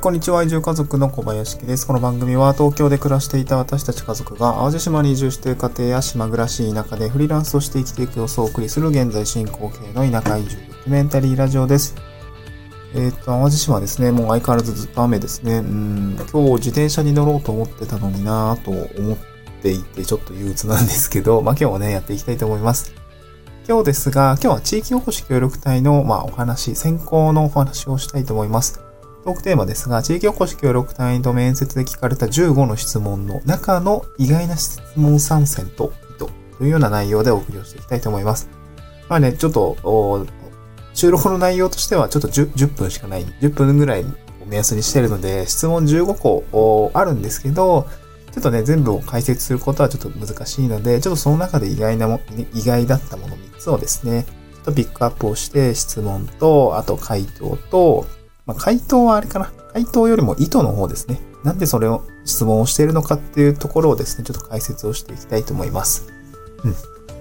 こんにちは。移住家族の小林です。この番組は東京で暮らしていた私たち家族が淡路島に移住している家庭や島暮らし田舎でフリーランスとして生きていく様子をお送りする現在進行形の田舎移住ドキュメンタリーラジオです。えっ、と、淡路島ですね、もう相変わらずずっと雨ですね。うん、今日自転車に乗ろうと思ってたのになぁと思っていて、ちょっと憂鬱なんですけど、まあ今日はね、やっていきたいと思います。今日ですが、今日は地域おこし協力隊の、まあ、お話、先行のお話をしたいと思います。トークテーマですが、地域おこし協力隊員と面接で聞かれた15の質問の中の意外な質問参戦と意図というような内容でお送りをしていきたいと思います。まあね、ちょっと、収録の内容としてはちょっと 10, 10分しかない、10分ぐらいを目安にしてるので、質問15個あるんですけど、ちょっとね、全部を解説することはちょっと難しいので、ちょっとその中で意外なも、意外だったもの3つをですね、ちょっとピックアップをして、質問と、あと回答と、まあ、回答はあれかな。回答よりも意図の方ですね。なんでそれを質問をしているのかっていうところをですね、ちょっと解説をしていきたいと思います。うん。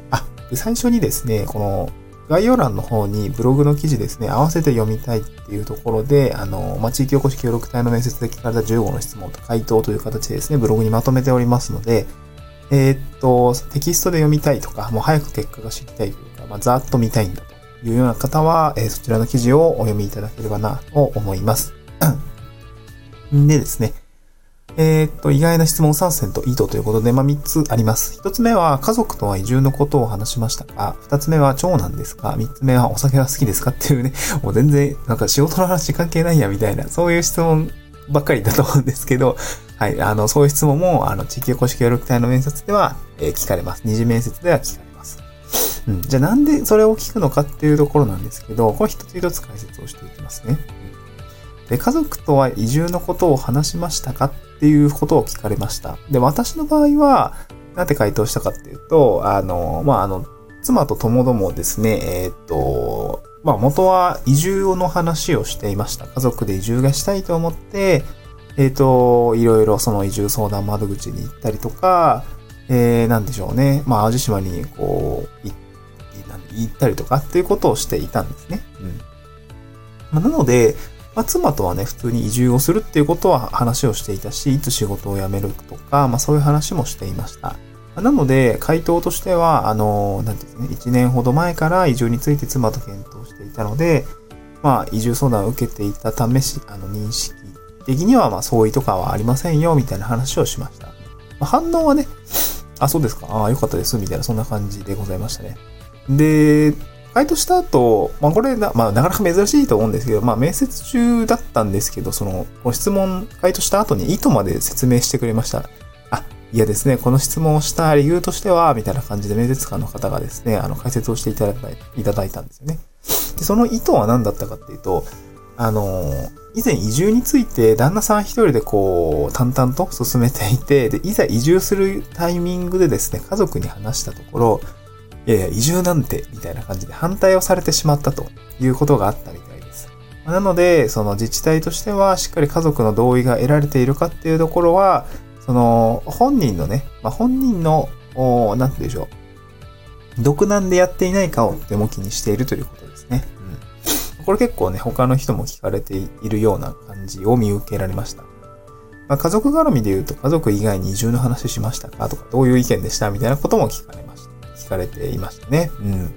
あ、で最初にですね、この概要欄の方にブログの記事ですね、合わせて読みたいっていうところで、あの、まあ、地域おこし協力隊の面接で聞かれた15の質問と回答という形でですね、ブログにまとめておりますので、えー、っと、テキストで読みたいとか、もう早く結果が知りたいというか、まあ、ざーっと見たいんだいうような方は、え、そちらの記事をお読みいただければなと思います。でですね、えー、っと、意外な質問参戦と意図ということで、まあ、3つあります。1つ目は、家族とは移住のことを話しましたが、2つ目は、長男ですか ?3 つ目は、お酒は好きですかっていうね、もう全然、なんか仕事の話関係ないや、みたいな、そういう質問ばっかりだと思うんですけど、はい、あの、そういう質問も、あの、地域おこし協力隊の面接では、えー、聞かれます。二次面接では聞かれます。うん。じゃあなんでそれを聞くのかっていうところなんですけど、これ一つ一つ解説をしていきますね。で、家族とは移住のことを話しましたかっていうことを聞かれました。で、私の場合は、なんて回答したかっていうと、あの、まあ、あの、妻と友もですね、えー、っと、まあ、元は移住の話をしていました。家族で移住がしたいと思って、えっ、と、いろいろその移住相談窓口に行ったりとか、えー、なんでしょうね。まあ、淡路島にこう、行っ言ったりとかっていうことをしていたんですね。うん。まあ、なので、まあ、妻とはね、普通に移住をするっていうことは話をしていたし、いつ仕事を辞めるとか、まあそういう話もしていました。なので、回答としては、あの、なんていうんですね、1年ほど前から移住について妻と検討していたので、まあ、移住相談を受けていたためし、あの、認識的には、まあ、相違とかはありませんよ、みたいな話をしました。まあ、反応はね、あ、そうですか、ああ、よかったです、みたいな、そんな感じでございましたね。で、回答した後、まあこれな、まあなかなか珍しいと思うんですけど、まあ面接中だったんですけど、その、ご質問、回答した後に意図まで説明してくれました。あ、いやですね、この質問をした理由としては、みたいな感じで面接官の方がですね、あの、解説をしていただいたいただいたんですよね。で、その意図は何だったかっていうと、あの、以前移住について旦那さん一人でこう、淡々と進めていて、で、いざ移住するタイミングでですね、家族に話したところ、いやいや、移住なんて、みたいな感じで反対をされてしまったということがあったみたいです。なので、その自治体としては、しっかり家族の同意が得られているかっていうところは、その、本人のね、まあ、本人の、なんて言うでしょう。独断でやっていないかをとても気にしているということですね。うん。これ結構ね、他の人も聞かれているような感じを見受けられました。まあ、家族絡みで言うと、家族以外に移住の話しましたかとか、どういう意見でしたみたいなことも聞かれ。聞かれていましたね。うん。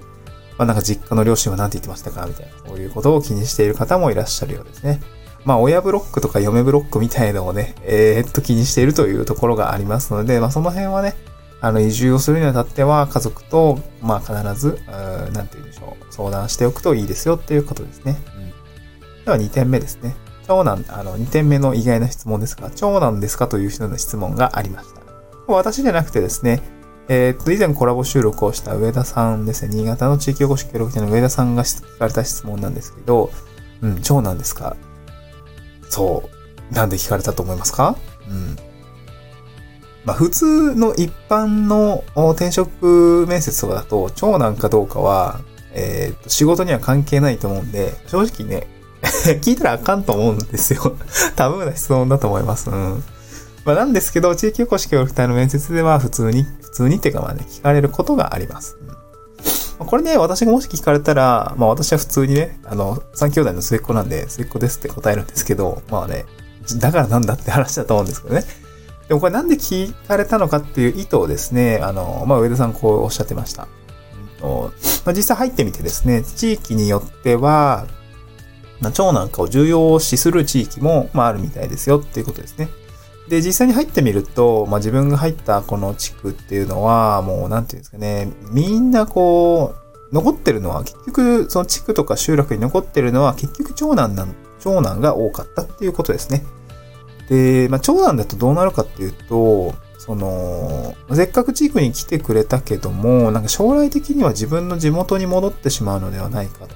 まあなんか実家の両親は何て言ってましたか？みたいな、そういうことを気にしている方もいらっしゃるようですね。まあ親ブロックとか嫁ブロックみたいのをね、えー、っと気にしているというところがありますので、まあその辺はね、あの移住をするにあたっては家族と、まあ必ず、なんて言うんでしょう、相談しておくといいですよっていうことですね。うん。では2点目ですね。長男、あの、2点目の意外な質問ですが、長男ですか？という人の質問がありました。私じゃなくてですね、え、っと、以前コラボ収録をした上田さんですね、新潟の地域おこし協力隊の上田さんが聞かれた質問なんですけど、うん、長男ですか？そう。なんで聞かれたと思いますか？うん。まあ、普通の一般の転職面接とかだと、長男かどうかは、えー、っと、仕事には関係ないと思うんで、正直ね、聞いたらあかんと思うんですよ。タブーな質問だと思います。うん。まあ、なんですけど、地域おこし協力隊の面接では普通に、普通にっていうかまあね、聞かれることがあります。うん、これね、私がもし聞かれたら、まあ私は普通にね、あの、三兄弟の末っ子なんで、末っ子ですって答えるんですけど、まあね、だからなんだって話だと思うんですけどね。でもこれなんで聞かれたのかっていう意図をですね、あの、まあ、上田さんこうおっしゃってました。うんまあ、実際入ってみてですね、地域によっては、まあ、腸なんかを重要視する地域も、まあ、あるみたいですよっていうことですね。で、実際に入ってみると、まあ、自分が入ったこの地区っていうのは、もう、なんていうんですかね、みんなこう、残ってるのは、結局、その地区とか集落に残ってるのは、結局長男なん、長男が多かったっていうことですね。で、まあ、長男だとどうなるかっていうと、その、せっかく地区に来てくれたけども、なんか将来的には自分の地元に戻ってしまうのではないかとか、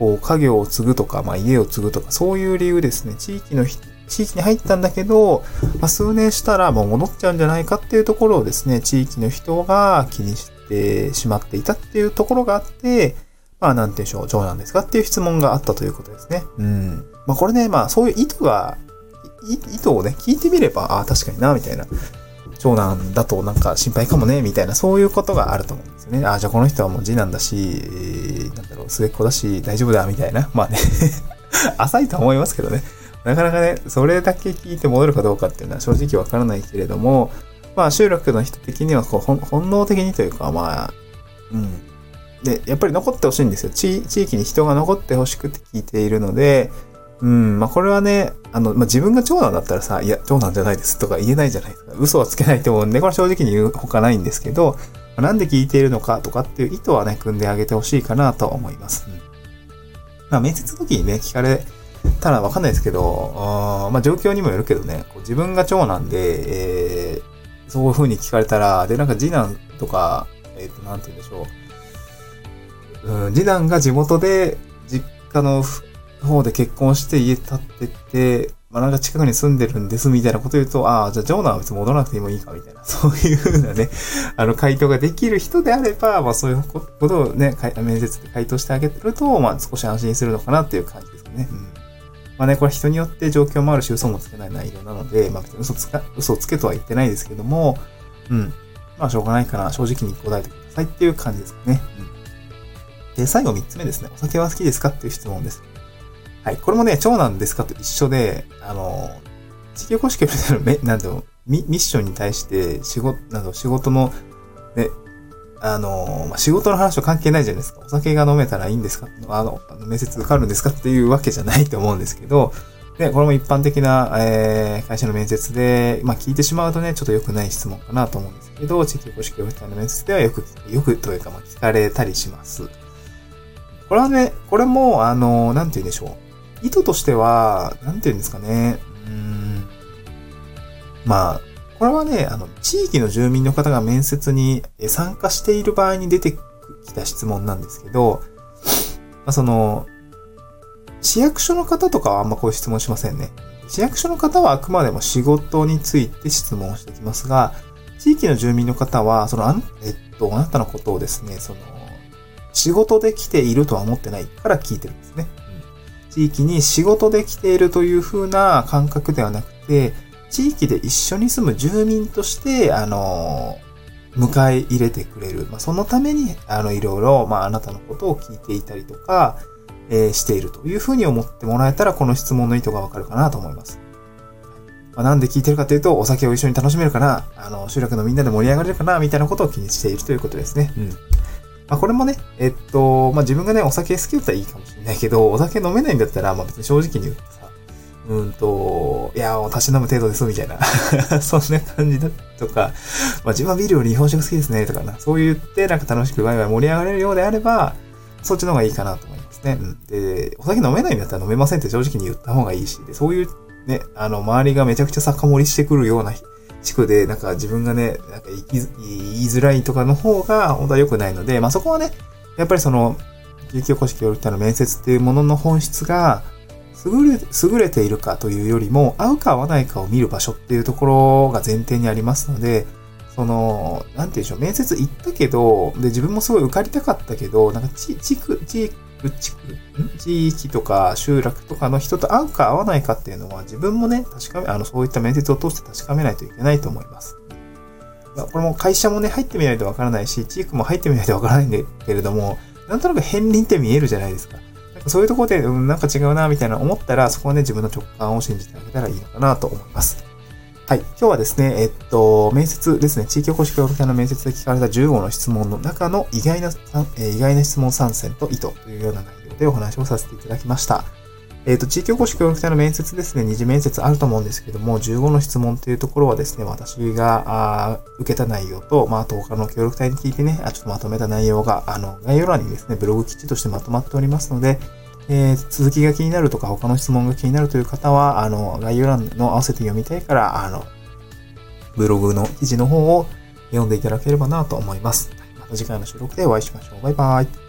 こう、家業を継ぐとか、まあ、家を継ぐとか、そういう理由ですね。地域の人地域に入ったんだけど、まあ、数年したらもう戻っちゃうんじゃないかっていうところをですね、地域の人が気にしてしまっていたっていうところがあって、まあ、なんて言うんでしょう、長男ですかっていう質問があったということですね。うん。まあ、これね、まあ、そういう意図が、意図をね、聞いてみれば、ああ、確かにな、みたいな。長男だとなんか心配かもね、みたいな、そういうことがあると思うんですよね。ああ、じゃあこの人はもう次男だし、えー、なんだろう、末っ子だし、大丈夫だ、みたいな。まあね 浅いと思いますけどね。なかなかね、それだけ聞いて戻るかどうかっていうのは正直わからないけれども、まあ集落の人的にはこう本能的にというか、まあ、うん。で、やっぱり残ってほしいんですよ。地域に人が残ってほしくて聞いているので、うん、まあこれはね、あの、まあ自分が長男だったらさ、いや、長男じゃないですとか言えないじゃないですか。嘘はつけないと思うんで、これは正直に言うほかないんですけど、まあ、なんで聞いているのかとかっていう意図はね、組んであげてほしいかなと思います。うん、まあ面接の時にね、聞かれたらわかんないですけど、あまあ状況にもよるけどね、こう自分が長男で、えー、そういう風に聞かれたら、で、なんか次男とか、えっ、ー、と、なんて言うんでしょう。うん、次男が地元で、実家の方で結婚して家建ってて、まあなんか近くに住んでるんですみたいなこと言うと、ああ、じゃあ長男は別に戻らなくてもいいかみたいな、そういうふうなね、あの回答ができる人であれば、まあそういうことをね、面接で回答してあげると、まあ少し安心するのかなっていう感じですね。うん。まあね、これ人によって状況もあるし、嘘もつけない内容なので、まあ嘘つか、嘘つけとは言ってないですけども、うん。まあしょうがないから正直に答えてくださいっていう感じですかね。うん。で、最後3つ目ですね。お酒は好きですかっていう質問です。はい。これもね、長男ですかと一緒で、あの、地球公式よりめ、なんだろう、ミッションに対して仕事、なんだろう、仕事の、ね、あの、まあ、仕事の話は関係ないじゃないですか。お酒が飲めたらいいんですか？あの、面接受かるんですかっていうわけじゃないと思うんですけど、で、これも一般的な、えー、会社の面接で、まあ、聞いてしまうとね、ちょっと良くない質問かなと思うんですけど、地域公式オフィスの面接ではよく、よくというか、まあ、聞かれたりします。これはね、これも、あの、なんて言うんでしょう。意図としては、なんて言うんですかね。うん。まあ、これはね、あの、地域の住民の方が面接に参加している場合に出てきた質問なんですけど、まあ、その、市役所の方とかはあんまこういう質問しませんね。市役所の方はあくまでも仕事について質問してきますが、地域の住民の方は、その、あえっと、あなたのことをですね、その、仕事で来ているとは思ってないから聞いてるんですね。うん地域に仕事で来ているという風な感覚ではなくて、地域で一緒に住む住民として、あの、迎え入れてくれる。まあ、そのために、あの、いろいろ、まあ、あなたのことを聞いていたりとか、えー、しているというふうに思ってもらえたら、この質問の意図がわかるかなと思います。まあ、なんで聞いてるかというと、お酒を一緒に楽しめるかな、あの、集落のみんなで盛り上がれるかな、みたいなことを気にしているということですね。うん。まあ、これもね、えっと、まあ、自分がね、お酒好きだったらいいかもしれないけど、お酒飲めないんだったら、まあ、別に正直に言ってさ、うんと、いや、おたしなむ程度です、みたいな。そんな感じだとか、まあ、自分はビールより日本酒が好きですね、とかな。そう言って、なんか楽しくワイワイ盛り上がれるようであれば、そっちの方がいいかなと思いますね。うん。で、お酒飲めないんだったら飲めませんって正直に言った方がいいし、でそういうね、あの、周りがめちゃくちゃ酒盛りしてくるような地区で、なんか自分がね、なんか言い言いづらいとかの方が本当は良くないので、まあそこはね、やっぱりその、有給公式よりの面接っていうものの本質が、優れ、優れているかというよりも、合うか合わないかを見る場所っていうところが前提にありますので、その、なんて言うんでしょう、面接行ったけど、で、自分もすごい受かりたかったけど、なんか地、地区、地区、地区、地域とか集落とかの人と合うか合わないかっていうのは自分もね、確かめ、あの、そういった面接を通して確かめないといけないと思います。これも会社もね、入ってみないとわからないし、地域も入ってみないとわからないんだけれども、なんとなく片鱗って見えるじゃないですか。そういうところで、うん、なんか違うな、みたいな思ったら、そこはね、自分の直感を信じてあげたらいいのかなと思います。はい。今日はですね、えっと、面接ですね、地域おこし協力隊の面接で聞かれた15の質問の中の意外な、え意外な質問参戦と意図というような内容でお話をさせていただきました。えっ、と、地域おこし協力隊の面接ですね、二次面接あると思うんですけども、15の質問というところはですね、私があ受けた内容と、まあ、と他の協力隊に聞いてね、あちょっとまとめた内容が、あの、概要欄にですね、ブログ記事としてまとまっておりますので、えー、続きが気になるとか、他の質問が気になるという方は、あの、概要欄の合わせて読みたいから、あの、ブログの記事の方を読んでいただければなと思います。また次回の収録でお会いしましょう。バイバイ。